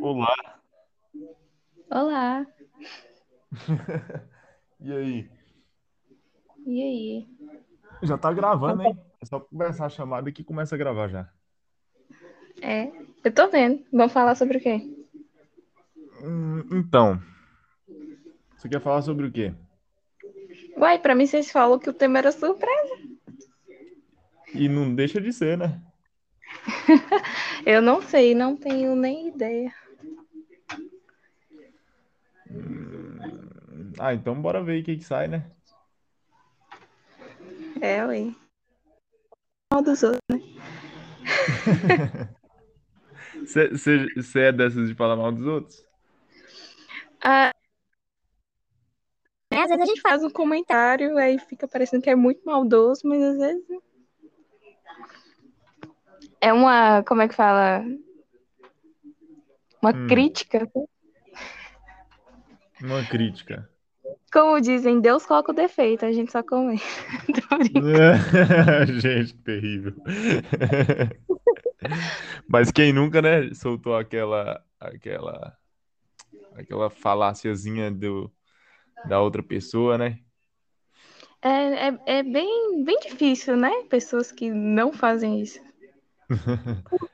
Olá. Olá. E aí? E aí? Já tá gravando, hein? É só começar a chamada que começa a gravar já. É, eu tô vendo. Vamos falar sobre o quê? Hum, então, você quer falar sobre o quê? Uai, pra mim vocês falaram que o tema era surpresa. E não deixa de ser, né? Eu não sei, não tenho nem ideia. Hum, Ah, então bora ver aí o que que sai, né? É, ué. Mal dos outros, né? Você é dessas de falar mal dos outros? Ah, às vezes a gente faz um comentário, aí fica parecendo que é muito maldoso, mas às vezes. É uma. Como é que fala? Uma Hum. crítica. Uma crítica. Como dizem, Deus coloca o defeito, a gente só comenta. Brincando. Gente, que terrível. Mas quem nunca, né, soltou aquela aquela aquela faláciazinha do da outra pessoa, né? É, é, é bem, bem difícil, né? Pessoas que não fazem isso.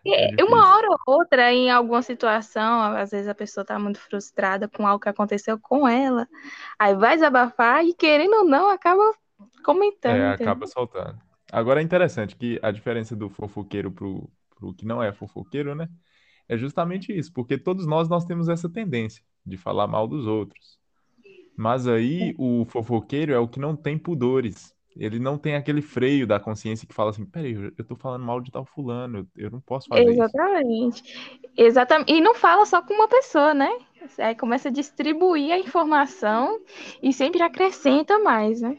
É E uma hora ou outra, em alguma situação, às vezes a pessoa tá muito frustrada com algo que aconteceu com ela, aí vai desabafar e, querendo ou não, acaba comentando, É, entendeu? acaba soltando. Agora é interessante que a diferença do fofoqueiro pro, pro que não é fofoqueiro, né? É justamente isso, porque todos nós nós temos essa tendência de falar mal dos outros. Mas aí o fofoqueiro é o que não tem pudores. Ele não tem aquele freio da consciência que fala assim: peraí, eu tô falando mal de tal fulano, eu, não posso fazer isso. Exatamente. Exatamente. E não fala só com uma pessoa, né? Aí começa a distribuir a informação e sempre acrescenta mais, né?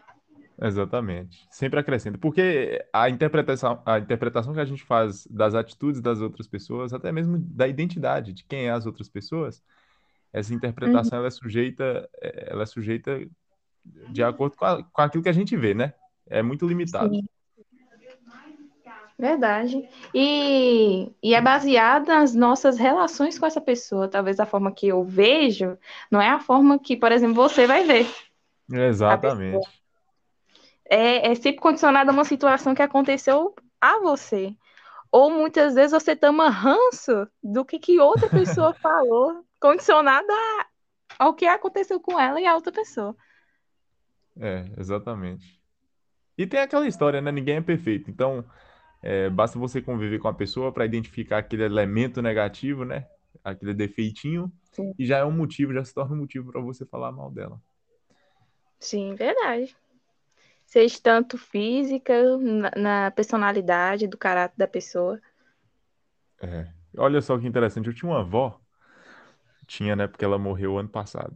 Exatamente. Sempre acrescenta. Porque a interpretação, a interpretação que a gente faz das atitudes das outras pessoas, até mesmo da identidade de quem é as outras pessoas, essa Uhum. interpretação ela é sujeita, eh, ela é sujeita de acordo com, a- com aquilo que a gente vê, né? É muito limitado. Sim, verdade. E, e é baseada nas nossas relações com essa pessoa. Talvez a forma que eu vejo não é a forma que, por exemplo, você vai ver. Exatamente. É, é sempre condicionada a uma situação que aconteceu a você. Ou muitas vezes você toma ranço do que, que outra pessoa falou, condicionada ao que aconteceu com ela e a outra pessoa. É, exatamente. E tem aquela história, né? Ninguém é perfeito. Então, eh, basta você conviver com a pessoa para identificar aquele elemento negativo, né? Aquele defeitinho, Sim, e já é um motivo, já se torna um motivo para você falar mal dela. Sim, verdade. Seja tanto física, na, na personalidade, do caráter da pessoa. É. Olha só que interessante, eu tinha uma avó, tinha, né, porque ela morreu ano passado.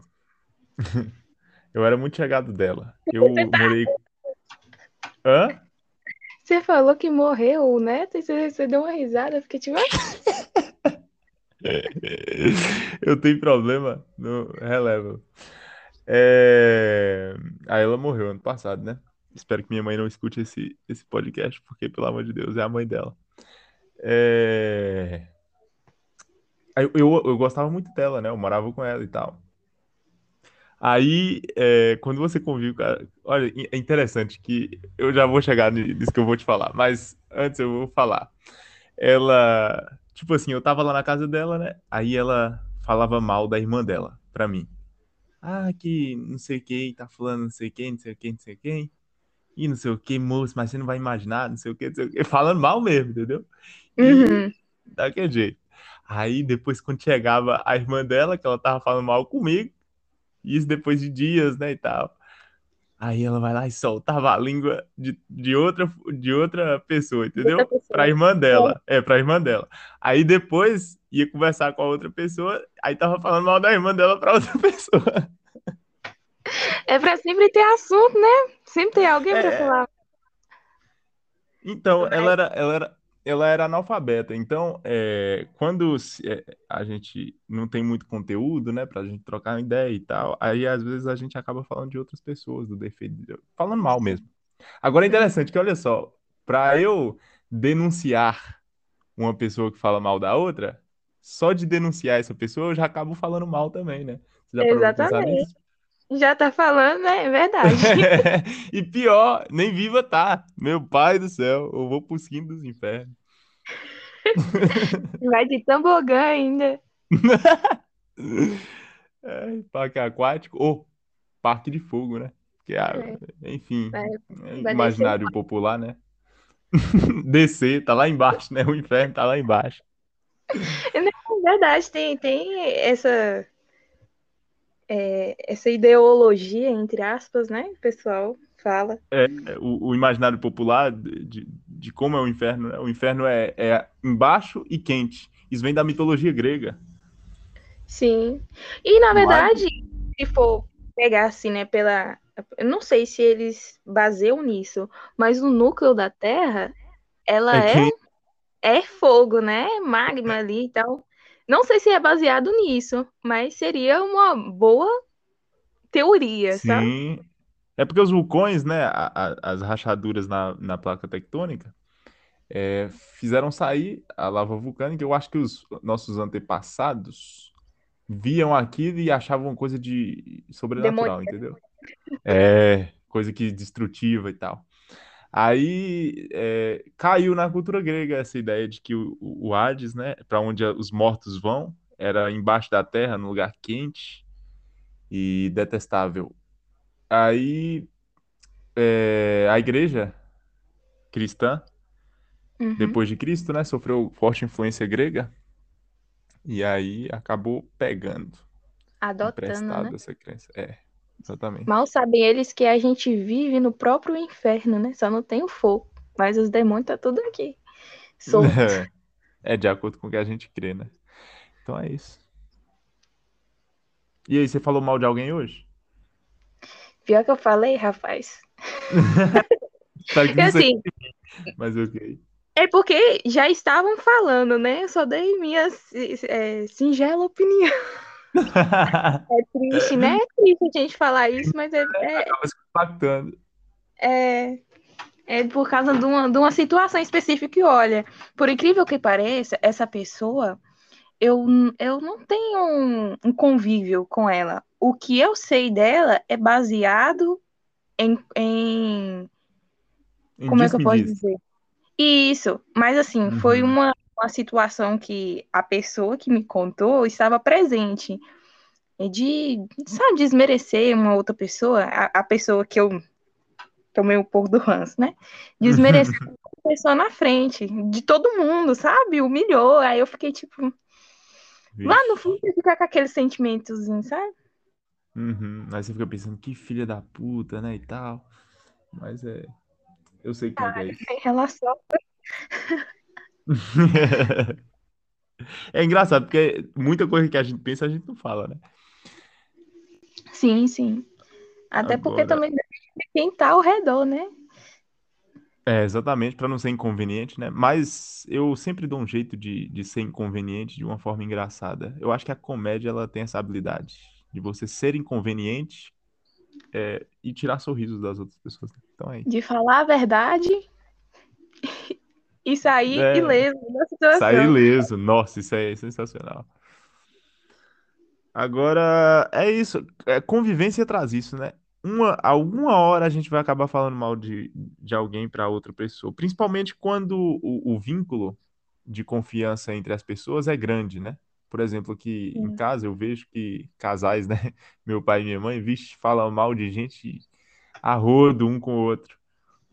Eu era muito chegado dela. Eu morei. Hã? Você falou que morreu o neto e você, você deu uma risada, eu fiquei tipo, "Ah, Eu tenho problema no releva. É... Aí ela morreu ano passado, né? Espero que minha mãe não escute esse, esse podcast, porque, pelo amor de Deus, é a mãe dela. É... Eu, eu, eu gostava muito dela, né? Eu morava com ela e tal. Aí, é, quando você convive. Olha, é interessante que eu já vou chegar nisso que eu vou te falar, mas antes eu vou falar. Ela, tipo assim, eu tava lá na casa dela, né? Aí ela falava mal da irmã dela pra mim. Ah, que não sei quem, tá falando não sei quem, não sei quem, não sei quem. E não sei o que, moço, mas você não vai imaginar, não sei o que, não sei o que. Falando mal mesmo, entendeu? E uhum. daquele jeito. Aí depois, quando chegava a irmã dela, que ela tava falando mal comigo, isso depois de dias, né, e tal. Aí ela vai lá e soltava a língua de, de, outra, de outra pessoa, Outra entendeu? Pra pessoa. irmã dela. É, pra irmã dela. Aí depois ia conversar com a outra pessoa, aí tava falando mal da irmã dela pra outra pessoa. É pra sempre ter assunto, né? Sempre tem alguém pra É, falar. então, ela era, ela era, ela era analfabeta. Então, é, quando se- é, a gente não tem muito conteúdo, né, pra gente trocar uma ideia e tal, aí às vezes a gente acaba falando de outras pessoas, do defeito, de- falando mal mesmo. Agora é interessante que, olha só, pra eu denunciar uma pessoa que fala mal da outra, só de denunciar essa pessoa, eu já acabo falando mal também, né? Você já Exatamente. Já tá falando, né? É verdade. E pior, nem viva tá. Meu pai do céu, eu vou pro quinto dos infernos. Vai de tobogã ainda. É, parque aquático ou parque de fogo, né? Que é, É, enfim, é vai imaginário popular, né? Descer, tá lá embaixo, né? O inferno tá lá embaixo. É verdade, tem, tem essa, é, essa ideologia, entre aspas, né? O pessoal fala. É, o, o imaginário popular de, de, como é o inferno, né? O inferno é, é embaixo e quente. Isso vem da mitologia grega. Sim. E, na verdade, se for pegar assim, né, pela. Eu não sei se eles baseiam nisso, mas o núcleo da Terra, ela É é, é fogo, né? Magma ali e tal. Não sei se é baseado nisso, mas seria uma boa teoria, sabe? Sim. É porque os vulcões, né? a- a- as rachaduras na, na placa tectônica é, fizeram sair a lava vulcânica. Eu acho que os nossos antepassados viam aquilo e achavam coisa de sobrenatural, entendeu? É, coisa que destrutiva e tal. Aí é, caiu na cultura grega essa ideia de que o, o Hades, né, para onde os mortos vão, era embaixo da terra, num lugar quente e detestável. Aí é, a igreja cristã, Uhum. depois de Cristo, né, sofreu forte influência grega e aí acabou pegando, Adotando, né? essa crença. É, exatamente. Mal sabem eles que a gente vive no próprio inferno, né? Só não tem o fogo. Mas os demônios tá tudo aqui. Solto. É de acordo com o que a gente crê, né? Então é isso. E aí, você falou mal de alguém hoje? Pior que eu falei, rapaz. Tá aqui não sei, assim, mas ok. é porque já estavam falando, né? Eu só dei minha é, singela opinião. É triste, né? É triste a gente falar isso, mas é, é, Acaba se impactando. é, é por causa de uma, de uma situação específica. E olha, por incrível que pareça, essa pessoa, eu, eu não tenho um, um convívio com ela. O que eu sei dela é baseado em, em Em como é que eu posso diz-me-diz. dizer? Isso, mas assim, foi Uhum. uma, uma situação que a pessoa que me contou estava presente. De, sabe, desmerecer uma outra pessoa, a, a pessoa que eu tomei um pouco do ranço, né? Desmerecer a pessoa na frente, de todo mundo, sabe? Humilhou. Aí eu fiquei tipo, lá Vixe. no fundo, você fica com aquele sentimentozinho, sabe? Uhum. Aí você fica pensando, que filha da puta, né, e tal. Mas é... Eu sei como é que é isso. Em relação. É engraçado, porque muita coisa que a gente pensa, a gente não fala, né? Sim, sim. Até porque Agora, também depende de quem tá ao redor, né? é exatamente, para não ser inconveniente, né? Mas eu sempre dou um jeito de, de ser inconveniente de uma forma engraçada. Eu acho que a comédia, ela tem essa habilidade de você ser inconveniente é, e tirar sorrisos das outras pessoas. Então é isso. De falar a verdade e sair É, ileso da sair situação. ileso. Nossa, isso é sensacional. Agora, é isso. É, convivência traz isso, né? Uma, alguma hora a gente vai acabar falando mal de, de alguém para outra pessoa. Principalmente quando o, o vínculo de confiança entre as pessoas é grande, né? Por exemplo, aqui em Sim. casa eu vejo que casais, né? Meu pai e minha mãe, vixe, falam mal de gente a rodo um com o outro.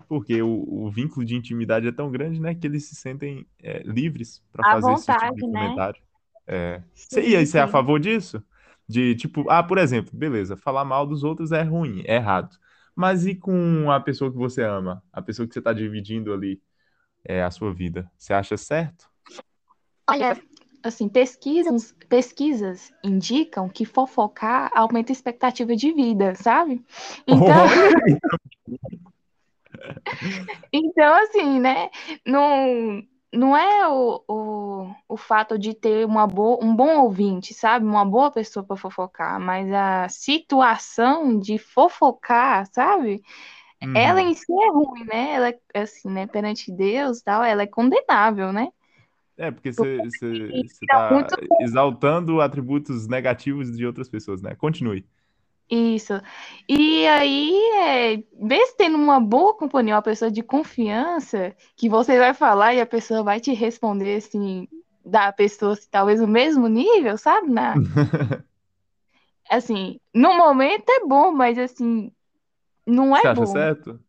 Porque o, o vínculo de intimidade é tão grande, né? Que eles se sentem é, livres para fazer esse tipo de vontade, né? comentário. É. Você, e Sim, aí, você é a sim. favor disso? De tipo, ah, por exemplo, beleza, falar mal dos outros é ruim, é errado. Mas e com a pessoa que você ama? A pessoa que você está dividindo ali é, a sua vida? Você acha certo? Olha, assim, pesquisas, pesquisas indicam que fofocar aumenta a expectativa de vida, sabe? Então! então assim, né? Não, não é o, o, o fato de ter uma boa, um bom ouvinte, sabe? Uma boa pessoa para fofocar, mas a situação de fofocar, sabe? Ela Uhum. em si é ruim, né? Ela é assim, né? Perante Deus, tal, ela é condenável, né? É, porque você tá muito exaltando atributos negativos de outras pessoas, né? Continue. Isso. E aí, é, mesmo tendo uma boa companhia, uma pessoa de confiança, que você vai falar e a pessoa vai te responder assim, da pessoa assim, talvez o mesmo nível, sabe? Na, assim, no momento é bom, mas assim, não Você é acha bom. certo?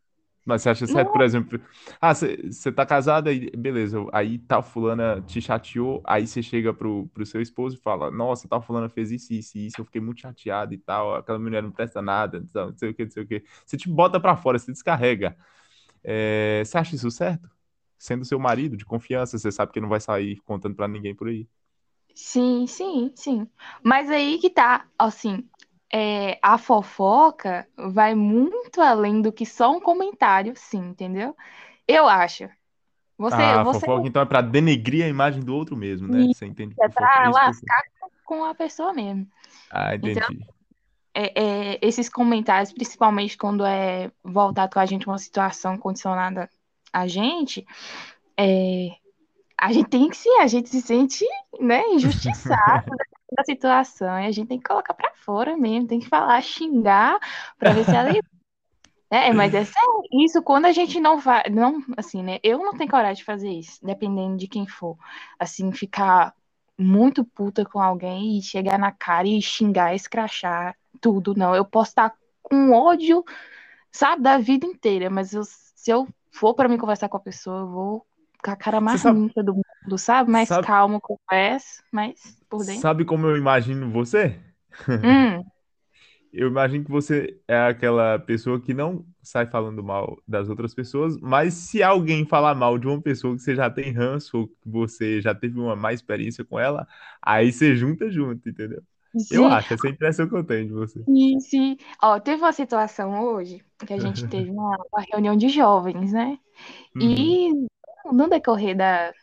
Mas você acha certo, por Não, exemplo, ah, você, tá casada e beleza, aí tal fulana te chateou, aí você chega pro, pro seu esposo e fala, nossa, tal fulana fez isso, isso isso, eu fiquei muito chateado e tal, aquela mulher não presta nada, não sei o que, não sei o que. Você te bota pra fora, você descarrega. É, você acha isso certo? Sendo seu marido de confiança, você sabe que não vai sair contando pra ninguém por aí. sim, sim, sim. Mas aí que tá, assim, é, a fofoca vai muito além do que só um comentário, sim, entendeu? Eu acho. Você, Ah, você fofoca então é pra denegrir a imagem do outro mesmo, né? Você entende é fofoca? É isso lascar com a pessoa mesmo. Ah, Então, entendi. é, é, esses comentários, principalmente quando é voltado com a gente uma situação condicionada a gente, é, a gente tem que sim, a gente se sente, né, injustiçado da situação, e a gente tem que colocar pra fora mesmo, tem que falar, xingar, pra ver se ela É, mas é sério, isso quando a gente não vai, não, assim, né? Eu não tenho coragem de fazer isso, dependendo de quem for. Assim, ficar muito puta com alguém e chegar na cara e xingar, escrachar, tudo, não. Eu posso estar com ódio, sabe, da vida inteira, mas eu- se eu for pra mim conversar com a pessoa, eu vou com a cara mais sabe, limpa do mundo, sabe? Mais sabe, calma, converso, mas por dentro. sabe como eu imagino você? Hum, Eu imagino que você é aquela pessoa que não sai falando mal das outras pessoas, mas se alguém falar mal de uma pessoa que você já tem ranço ou que você já teve uma má experiência com ela, aí você junta junto, entendeu? Eu sim, acho, essa é a impressão que eu tenho de você. sim, sim. Ó, teve uma situação hoje que a gente teve uma, uma reunião de jovens, né? Uhum, E no decorrer da,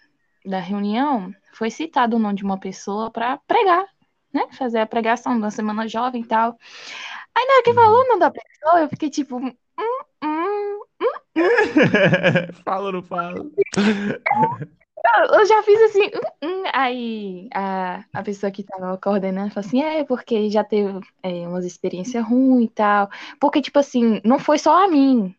da reunião, foi citado o nome de uma pessoa para pregar, né? Fazer a pregação da Semana Jovem e tal. Aí na hora que falou o nome da pessoa, eu fiquei tipo, hum, hum, hum. Fala ou não fala? Eu eu já fiz assim, hum, hum. Aí a, a pessoa que tava coordenando falou assim, é, porque já teve é, umas experiências ruins e tal. Porque, tipo assim, não foi só a mim,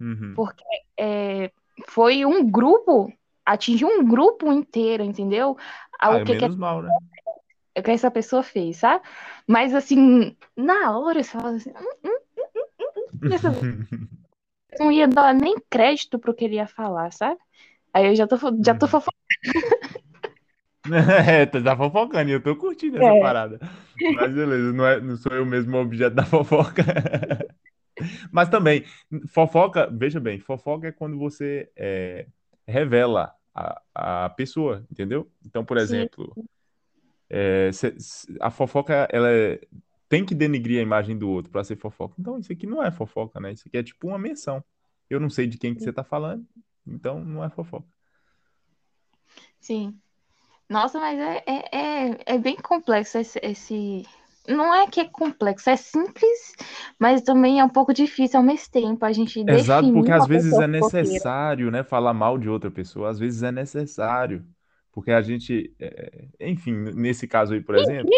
Uhum. porque é, foi um grupo, atingiu um grupo inteiro, entendeu? Ah, O é que que menos mal, né? que essa pessoa fez, sabe? Mas assim, na hora você fala assim, "Hum, essa pessoa não ia dar nem crédito pro que ele ia falar, sabe? Aí eu já tô, já tô Uhum. fofocando. É, tá fofocando e eu tô curtindo essa É, parada. Mas beleza, não, é, não sou eu mesmo o objeto da fofoca. Mas também, fofoca, veja bem, fofoca é quando você é, revela a, a pessoa, entendeu? Então, por exemplo, é, a fofoca, ela é- tem que denegrir a imagem do outro para ser fofoca. Então, isso aqui não é fofoca, né? Isso aqui é tipo uma menção. Eu não sei de quem que você tá falando, então não é fofoca. sim. Nossa, mas é, é, é, é bem complexo esse, esse. Não é que é complexo, é simples, mas também é um pouco difícil ao mesmo tempo a gente Exato, porque às uma vezes é necessário, né, falar mal de outra pessoa, às vezes é necessário, porque a gente, é, enfim, nesse caso aí, por exemplo,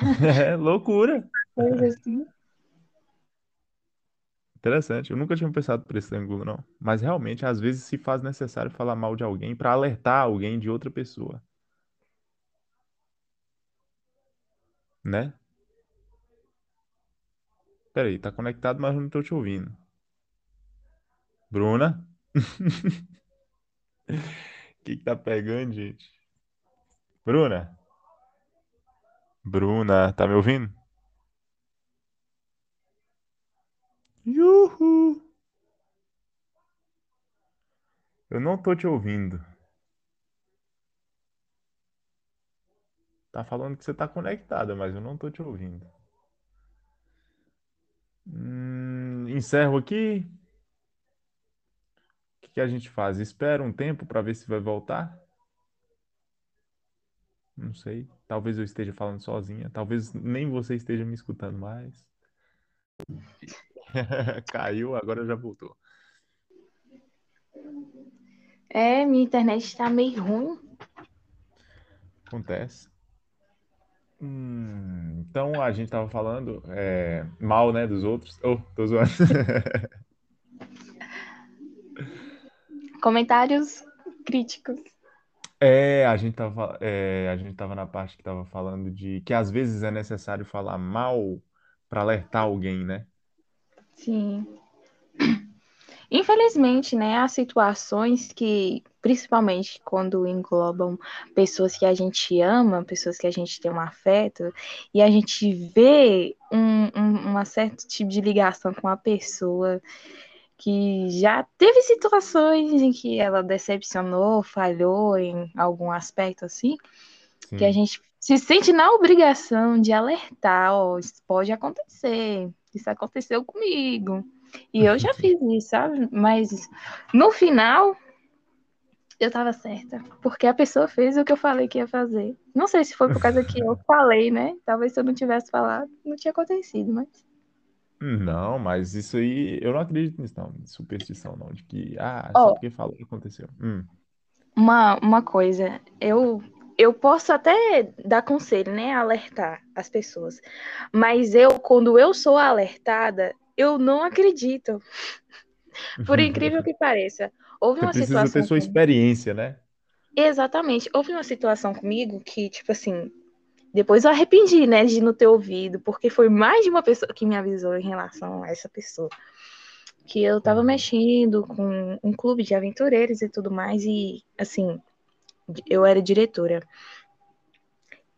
é loucura. Coisa assim. Interessante, eu nunca tinha pensado por esse ângulo, não. Mas realmente, às vezes se faz necessário falar mal de alguém para alertar alguém de outra pessoa, né? Peraí, tá conectado, mas não tô te ouvindo. Bruna? O que que tá pegando, gente? Bruna? Bruna, tá me ouvindo? Yuhu! Eu não tô te ouvindo. Tá falando que você tá conectada, mas eu não tô te ouvindo. Hum, encerro aqui. O que que a gente faz? Espera um tempo para ver se vai voltar? Não sei. Talvez eu esteja falando sozinha. Talvez nem você esteja me escutando mais. Caiu, agora já voltou. É, minha internet está meio ruim. Acontece. Hum, então a gente tava falando é, mal, né, dos outros. Oh, tô zoando. Comentários críticos. É, a gente tava, é, a gente tava na parte que tava falando de que às vezes é necessário falar mal para alertar alguém, né? Sim. Infelizmente, né, há situações que, principalmente quando englobam pessoas que a gente ama, pessoas que a gente tem um afeto, e a gente vê um, um, um certo tipo de ligação com a pessoa que já teve situações em que ela decepcionou, falhou em algum aspecto assim, Sim. que a gente se sente na obrigação de alertar, ó, isso pode acontecer, isso aconteceu comigo. E eu já fiz isso, sabe? Mas no final eu tava certa, porque a pessoa fez o que eu falei que ia fazer. Não sei se foi por causa que eu falei, né? Talvez se eu não tivesse falado, não tinha acontecido, mas não, mas isso aí, eu não acredito nisso, não, superstição, não, de que, ah, só Ó, porque falou aconteceu. Hum, uma, uma coisa, eu, eu posso até dar conselho, né? Alertar as pessoas. Mas eu, quando eu sou alertada, eu não acredito. Por incrível que pareça. Houve Você uma precisa ter situação sua comigo. experiência, né? Exatamente. Houve uma situação comigo que, tipo assim, depois eu arrependi, né, de não ter ouvido, porque foi mais de uma pessoa que me avisou em relação a essa pessoa. Que eu tava Uhum. mexendo com um clube de aventureiros e tudo mais, e assim, eu era diretora.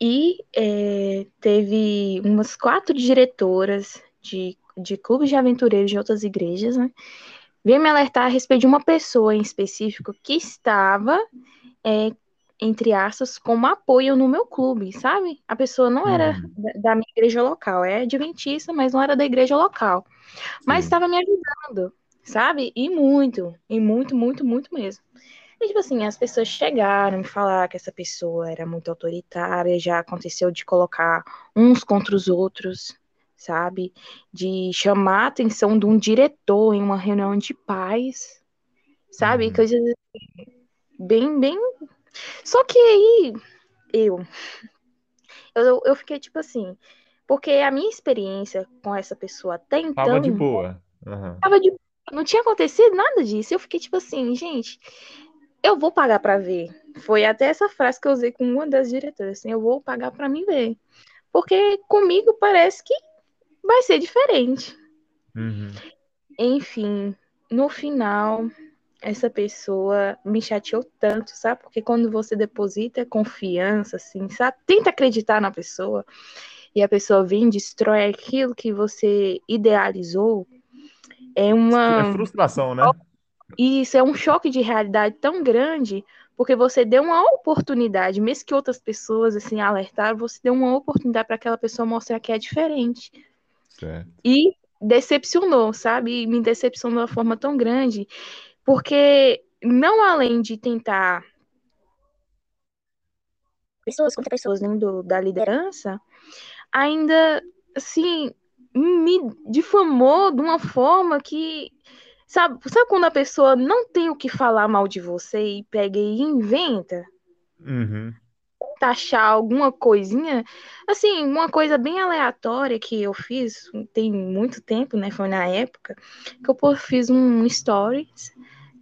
E é, teve umas quatro diretoras de, de clubes de aventureiros de outras igrejas, né? Veio me alertar a respeito de uma pessoa em específico que estava, é, entre aspas, como apoio no meu clube, sabe? A pessoa não era Uhum. da minha igreja local, é adventista, mas não era da igreja local. Mas estava me ajudando, sabe? E muito, e muito, muito, muito mesmo. E, tipo assim, as pessoas chegaram me falar que essa pessoa era muito autoritária, já aconteceu de colocar uns contra os outros, sabe? De chamar a atenção de um diretor em uma reunião de paz, sabe? Uhum. Coisas bem, bem. Só que aí, eu, eu, eu fiquei tipo assim, porque a minha experiência com essa pessoa até Tava de então boa. Aham. tava de... não tinha acontecido nada disso. Eu fiquei tipo assim, gente, eu vou pagar pra ver. Foi até essa frase que eu usei com uma das diretoras, assim, eu vou pagar pra mim ver. Porque comigo parece que vai ser diferente. Uhum. Enfim, no final, essa pessoa me chateou tanto, sabe? Porque quando você deposita confiança, assim, sabe? Tenta acreditar na pessoa e a pessoa vem e destrói aquilo que você idealizou, é É uma. frustração, né? E isso é um choque de realidade tão grande, porque você deu uma oportunidade, mesmo que outras pessoas assim alertaram, você deu uma oportunidade para aquela pessoa mostrar que é diferente. Certo. E decepcionou, sabe? Me decepcionou de uma forma tão grande, porque não além de tentar pessoas contra pessoas dentro da liderança, ainda assim me difamou de uma forma que sabe, sabe quando a pessoa não tem o que falar mal de você e pega e inventa? Uhum. Taxar alguma coisinha, assim, uma coisa bem aleatória que eu fiz tem muito tempo, né? Foi na época que eu fiz um stories.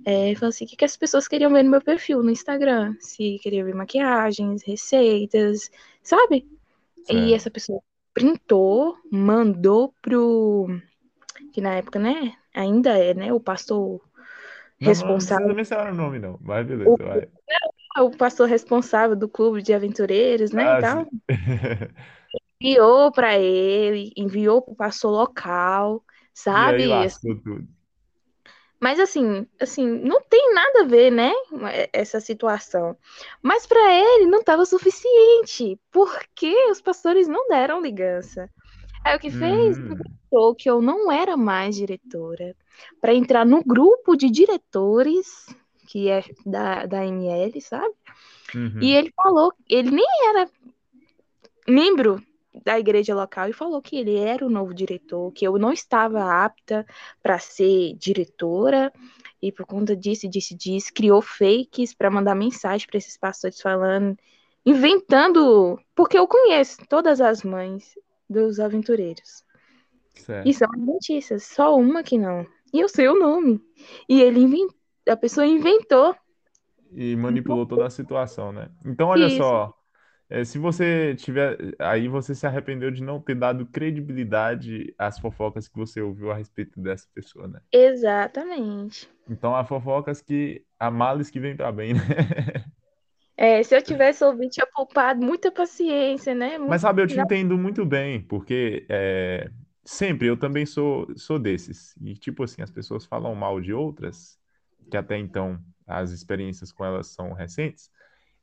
É, falei assim, o que, que as pessoas queriam ver no meu perfil no Instagram? Se queriam ver maquiagens, receitas, sabe? E essa pessoa printou, mandou pro. Que na época, né? Ainda é, né? O pastor Não, não precisa responsável. mencionar o nome, não. Mas beleza, O, vai. O pastor responsável do clube de aventureiros, né? E Ah, tal. Enviou para ele, enviou pro pastor local, E aí sabe? lascou tudo. Mas assim, assim, não tem nada a ver, né? Essa situação. Mas para ele não estava suficiente, porque os pastores não deram ligança. Aí o que fez? Hum. Que eu não era mais diretora. Para entrar no grupo de diretores, que é da, da ML, sabe? Uhum. E ele falou, ele nem era membro da igreja local e falou que ele era o novo diretor, que eu não estava apta para ser diretora e por conta disso, disse, disse, criou fakes para mandar mensagem para esses pastores falando, inventando, porque eu conheço todas as mães dos aventureiros. Certo. E são adventistas, só uma que não. E eu sei o nome. E ele inventou, a pessoa inventou. E manipulou toda a situação, né? Então, olha Isso. só. é, se você tiver. Aí você se arrependeu de não ter dado credibilidade às fofocas que você ouviu a respeito dessa pessoa, né? Exatamente. Então há fofocas que. Há males que vêm para bem, né? É, se eu tivesse ouvido, tinha poupado muita paciência, né? Mas sabe, eu te entendo muito bem, porque é, sempre eu também sou, sou desses. E tipo assim, as pessoas falam mal de outras, que até então as experiências com elas são recentes,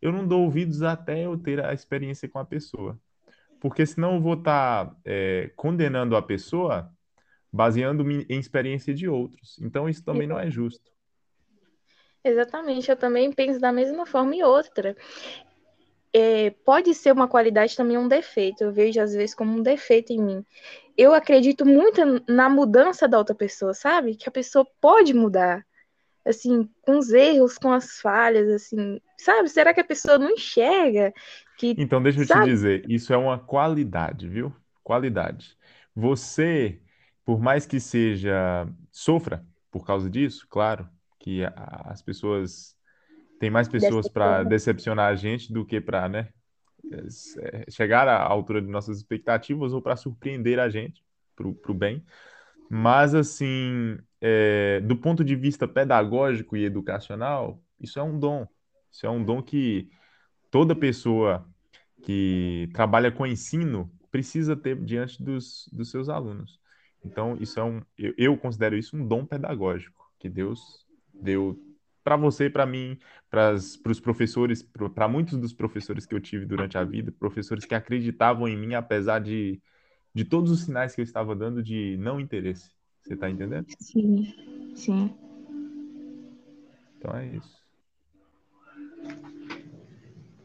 eu não dou ouvidos até eu ter a experiência com a pessoa. Porque senão eu vou estar condenando a pessoa baseando-me em experiência de outros. Então isso também não é justo. Exatamente, eu também penso da mesma forma. E outra, é, pode ser uma qualidade também um defeito. Eu vejo às vezes como um defeito em mim. Eu acredito muito na mudança da outra pessoa, sabe? Que a pessoa pode mudar. Assim, com os erros, com as falhas, assim, sabe? Será que a pessoa não enxerga que, Então, deixa eu te sabe? dizer, isso é uma qualidade, viu? Qualidade. Você, por mais que seja, sofra por causa disso, claro, que a- as pessoas, tem mais pessoas para Decepciona. decepcionar a gente do que para, né, é, chegar à altura de nossas expectativas ou para surpreender a gente pro, pro bem. Mas, assim, é, do ponto de vista pedagógico e educacional, isso é um dom. Isso é um dom que toda pessoa que trabalha com ensino precisa ter diante dos, dos seus alunos. Então, isso é um, eu, eu considero isso um dom pedagógico que Deus deu para você, para mim, para os professores, para muitos dos professores que eu tive durante a vida, professores que acreditavam em mim apesar de, de todos os sinais que eu estava dando de não interesse. Você está entendendo? Sim, sim. Então é isso.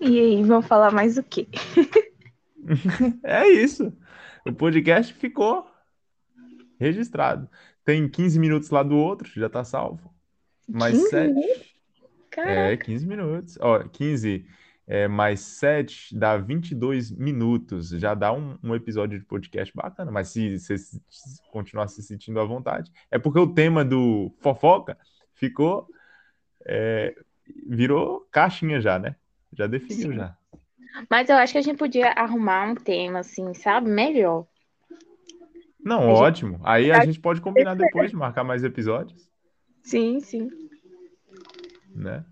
E aí, vamos falar mais o quê? É isso. O podcast ficou registrado. Tem 15 minutos lá do outro, já tá salvo. Mais 15 7. Caraca, É, 15 minutos. Ó, 15 é, mais 7 dá 22 minutos. Já dá um, um episódio de podcast bacana. Mas se você continuar se sentindo à vontade, é porque o tema do fofoca ficou. é, virou caixinha já, né? Já definiu Sim. já. mas eu acho que a gente podia arrumar um tema, assim, sabe? Melhor. Não, A gente- ótimo. Aí a gente pode combinar depois de marcar mais episódios, Sim, sim. né?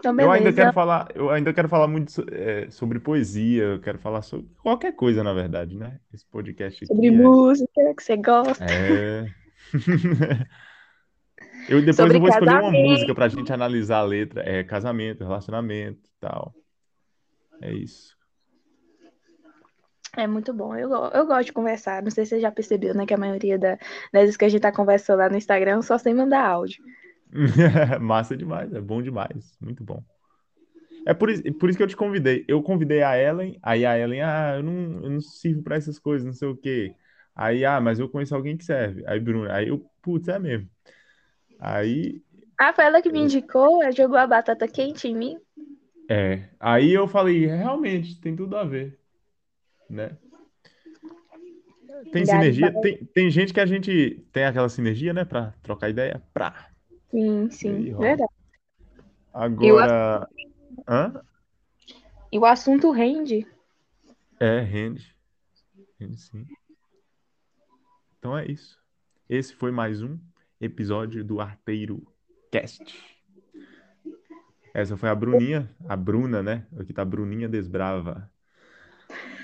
Então, Eu ainda quero falar, eu ainda quero falar muito so- é, sobre poesia, eu quero falar sobre qualquer coisa, na verdade, né? Esse podcast Sobre é, música, que você gosta. é... Eu depois Sobre eu vou escolher uma música pra gente analisar a letra, é casamento, relacionamento, e tal. É isso. É muito bom. Eu, eu gosto de conversar. Não sei se você já percebeu, né? Que a maioria da- das vezes que a gente tá conversando lá no Instagram, só sem mandar áudio. Massa demais, é bom demais, muito bom. É por isso, por isso que eu te convidei. Eu convidei a Ellen, aí a Ellen, ah, eu não, eu não sirvo pra essas coisas, não sei o quê. Aí, ah, mas eu conheço alguém que serve. Aí, Bruno, aí eu, putz, é mesmo. Aí, Ah, foi ela que me indicou, ela jogou a batata quente em mim. é, aí eu falei, realmente, tem tudo a ver, né? Tem sinergia, tem, tem gente que a gente tem aquela sinergia, né, pra trocar ideia, pra. Sim, E sim, verdade. Agora, hã? E o assunto rende. É, rende. Rende sim. Então é isso. Esse foi mais um episódio do Arteiro Cast. Essa foi a Bruninha, a Bruna, né? Aqui tá a Bruninha Desbrava.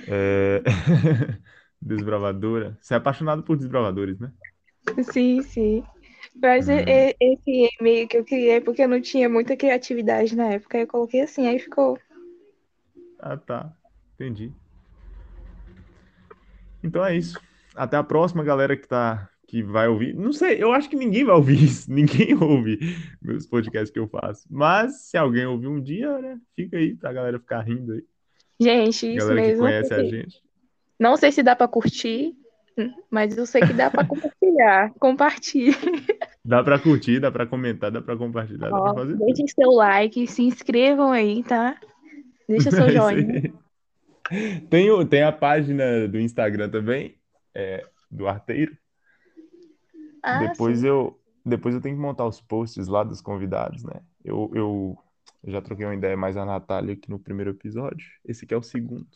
É... Desbravadora. Você é apaixonado por desbravadores, né? Sim, sim. Mas Hum. e- e- esse e-mail que eu criei, porque eu não tinha muita criatividade na época, eu coloquei assim, aí ficou. Ah, tá. Entendi. Então é isso. Até a próxima, galera que tá que vai ouvir. Não sei, eu acho que ninguém vai ouvir isso. Ninguém ouve meus podcasts que eu faço. Mas se alguém ouvir um dia, né? Fica aí pra galera ficar rindo aí. Gente, isso galera que mesmo. conhece a gente. Não sei se dá pra curtir, mas eu sei que dá pra compartilhar. Compartilhe. Dá pra curtir, dá pra comentar, dá pra compartilhar, dá Ó, pra fazer deixem seu like, se inscrevam aí, tá? Deixa seu É joinha. Tem, tem a página do Instagram também, é, do Arteiro. Ah, Depois sim. eu, depois eu tenho que montar os posts lá dos convidados, né? Eu, eu, eu já troquei uma ideia mais a Natália aqui no primeiro episódio. Esse aqui é o segundo.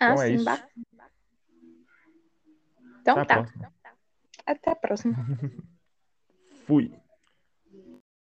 Ah, Então é sim, isso. bacana. Então Até tá. Até a próxima. Fui.